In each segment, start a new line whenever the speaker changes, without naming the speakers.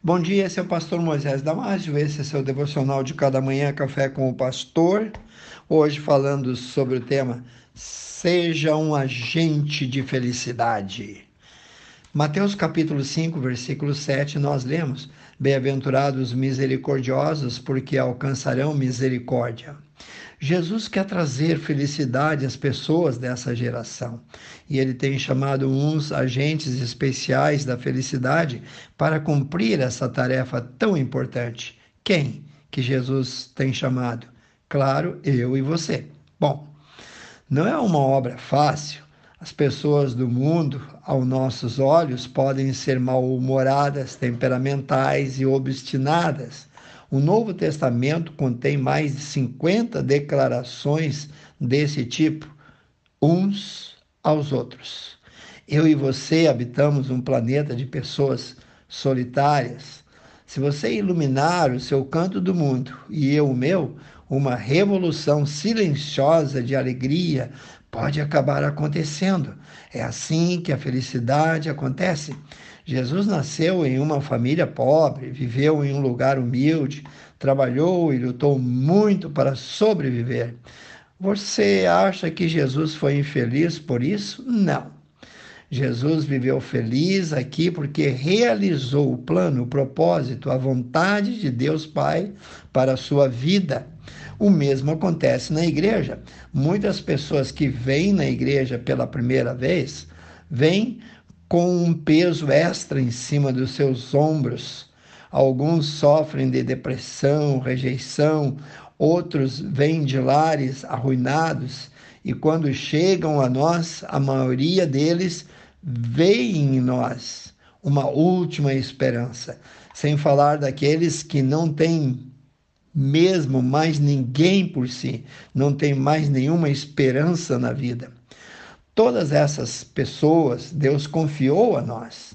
Bom dia, esse é o pastor Moisés Damásio, esse é seu devocional de cada manhã, Café com o Pastor. Hoje falando sobre o tema Seja um agente de felicidade. Mateus capítulo 5, versículo 7, nós lemos: Bem-aventurados misericordiosos, porque alcançarão misericórdia. Jesus quer trazer felicidade às pessoas dessa geração e ele tem chamado uns agentes especiais da felicidade para cumprir essa tarefa tão importante. Quem que Jesus tem chamado? Claro, eu e você. Bom, não é uma obra fácil. As pessoas do mundo, aos nossos olhos, podem ser mal-humoradas, temperamentais e obstinadas o Novo Testamento contém mais de 50 declarações desse tipo, uns aos outros. Eu e você habitamos um planeta de pessoas solitárias. Se você iluminar o seu canto do mundo e eu o meu, uma revolução silenciosa de alegria pode acabar acontecendo. É assim que a felicidade acontece. Jesus nasceu em uma família pobre, viveu em um lugar humilde, trabalhou e lutou muito para sobreviver. Você acha que Jesus foi infeliz por isso? Não. Jesus viveu feliz aqui porque realizou o plano, o propósito, a vontade de Deus Pai para a sua vida. O mesmo acontece na igreja. Muitas pessoas que vêm na igreja pela primeira vez, vêm com um peso extra em cima dos seus ombros. Alguns sofrem de depressão, rejeição, outros vêm de lares arruinados e quando chegam a nós, a maioria deles veem em nós uma última esperança, sem falar daqueles que não têm mesmo mais ninguém por si, não tem mais nenhuma esperança na vida. Todas essas pessoas Deus confiou a nós.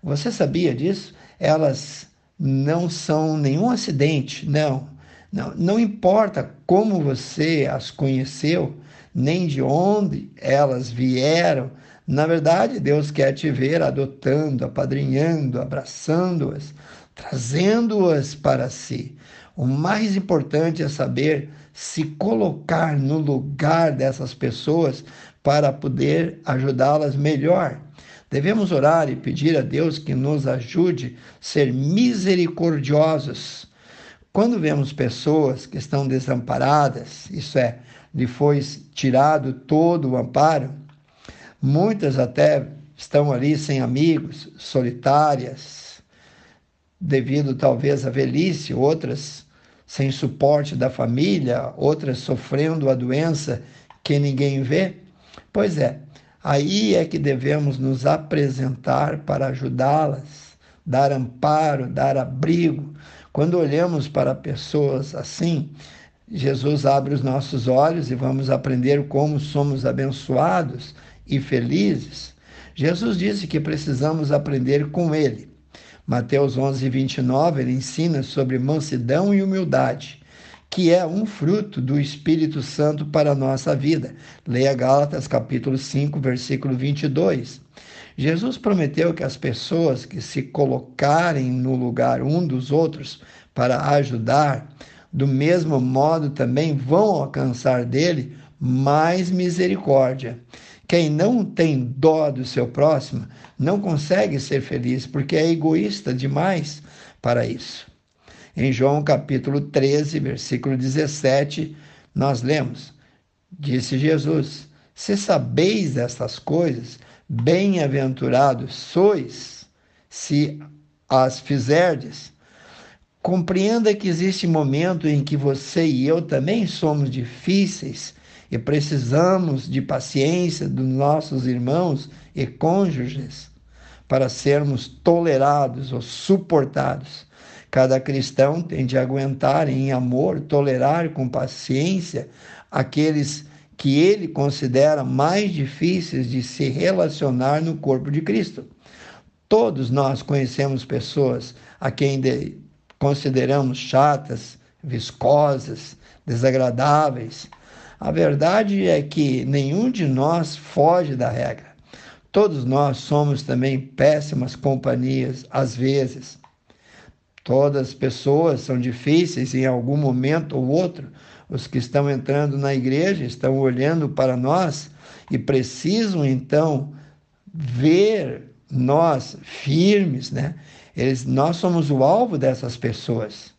Você sabia disso? Elas não são nenhum acidente, não. Não, não importa como você as conheceu, nem de onde elas vieram, na verdade, Deus quer te ver adotando, apadrinhando, abraçando-as, trazendo-as para si. O mais importante é saber se colocar no lugar dessas pessoas para poder ajudá-las melhor. Devemos orar e pedir a Deus que nos ajude a ser misericordiosos. Quando vemos pessoas que estão desamparadas, isso é, lhe foi tirado todo o amparo, muitas até estão ali sem amigos, solitárias, devido talvez à velhice, outras sem suporte da família, outras sofrendo a doença que ninguém vê. Pois é, aí é que devemos nos apresentar para ajudá-las, dar amparo, dar abrigo. Quando olhamos para pessoas assim, Jesus abre os nossos olhos e vamos aprender como somos abençoados e felizes. Jesus disse que precisamos aprender com Ele. Mateus 11, 29, ele ensina sobre mansidão e humildade que é um fruto do Espírito Santo para a nossa vida. Leia Gálatas capítulo 5, versículo 22. Jesus prometeu que as pessoas que se colocarem no lugar um dos outros para ajudar, do mesmo modo também vão alcançar dele mais misericórdia. Quem não tem dó do seu próximo não consegue ser feliz porque é egoísta demais para isso. Em João capítulo 13, versículo 17, nós lemos: Disse Jesus: Se sabeis estas coisas, bem-aventurados sois se as fizerdes. Compreenda que existe momento em que você e eu também somos difíceis e precisamos de paciência dos nossos irmãos e cônjuges para sermos tolerados ou suportados. Cada cristão tem de aguentar em amor, tolerar com paciência aqueles que ele considera mais difíceis de se relacionar no corpo de Cristo. Todos nós conhecemos pessoas a quem consideramos chatas, viscosas, desagradáveis. A verdade é que nenhum de nós foge da regra. Todos nós somos também péssimas companhias, às vezes. Todas as pessoas são difíceis em algum momento ou outro. Os que estão entrando na igreja estão olhando para nós e precisam então ver nós firmes, né? Eles, nós somos o alvo dessas pessoas.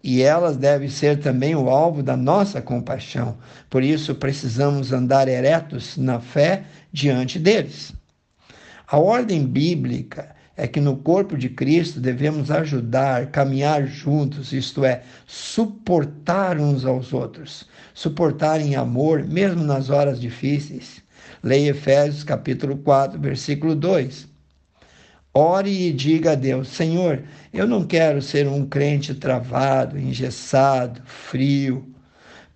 E elas devem ser também o alvo da nossa compaixão. Por isso precisamos andar eretos na fé diante deles. A ordem bíblica é que no corpo de Cristo devemos ajudar, caminhar juntos, isto é, suportar uns aos outros, suportar em amor, mesmo nas horas difíceis. Leia Efésios capítulo 4, versículo 2. Ore e diga a Deus: Senhor, eu não quero ser um crente travado, engessado, frio.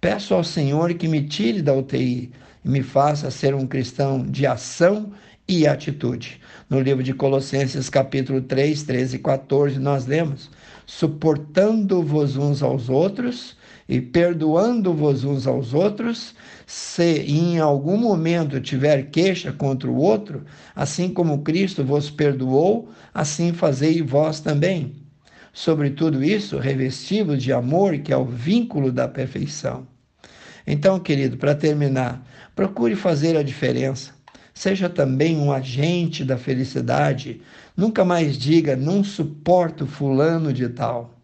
Peço ao Senhor que me tire da UTI me faça ser um cristão de ação e atitude. No livro de Colossenses, capítulo 3, 13 e 14, nós lemos: suportando-vos uns aos outros e perdoando-vos uns aos outros, se em algum momento tiver queixa contra o outro, assim como Cristo vos perdoou, assim fazei vós também. Sobre tudo isso, revestivos de amor, que é o vínculo da perfeição. Então, querido, para terminar, procure fazer a diferença. Seja também um agente da felicidade. Nunca mais diga, não suporto fulano de tal.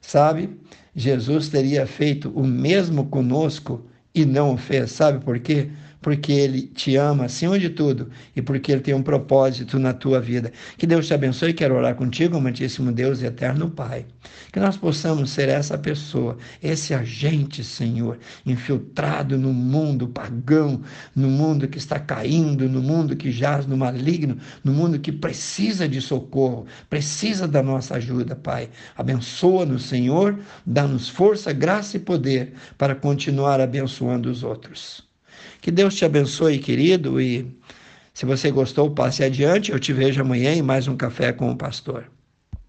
Sabe? Jesus teria feito o mesmo conosco e não o fez. Sabe por quê? Porque Ele te ama acima de tudo e porque Ele tem um propósito na tua vida. Que Deus te abençoe. Quero orar contigo, amantíssimo Deus e eterno Pai. Que nós possamos ser essa pessoa, esse agente, Senhor, infiltrado no mundo pagão, no mundo que está caindo, no mundo que jaz no maligno, no mundo que precisa de socorro, precisa da nossa ajuda, Pai. Abençoa-nos, Senhor, dá-nos força, graça e poder para continuar abençoando os outros. Que Deus te abençoe, querido, e se você gostou, passe adiante. Eu te vejo amanhã em mais um Café com o Pastor.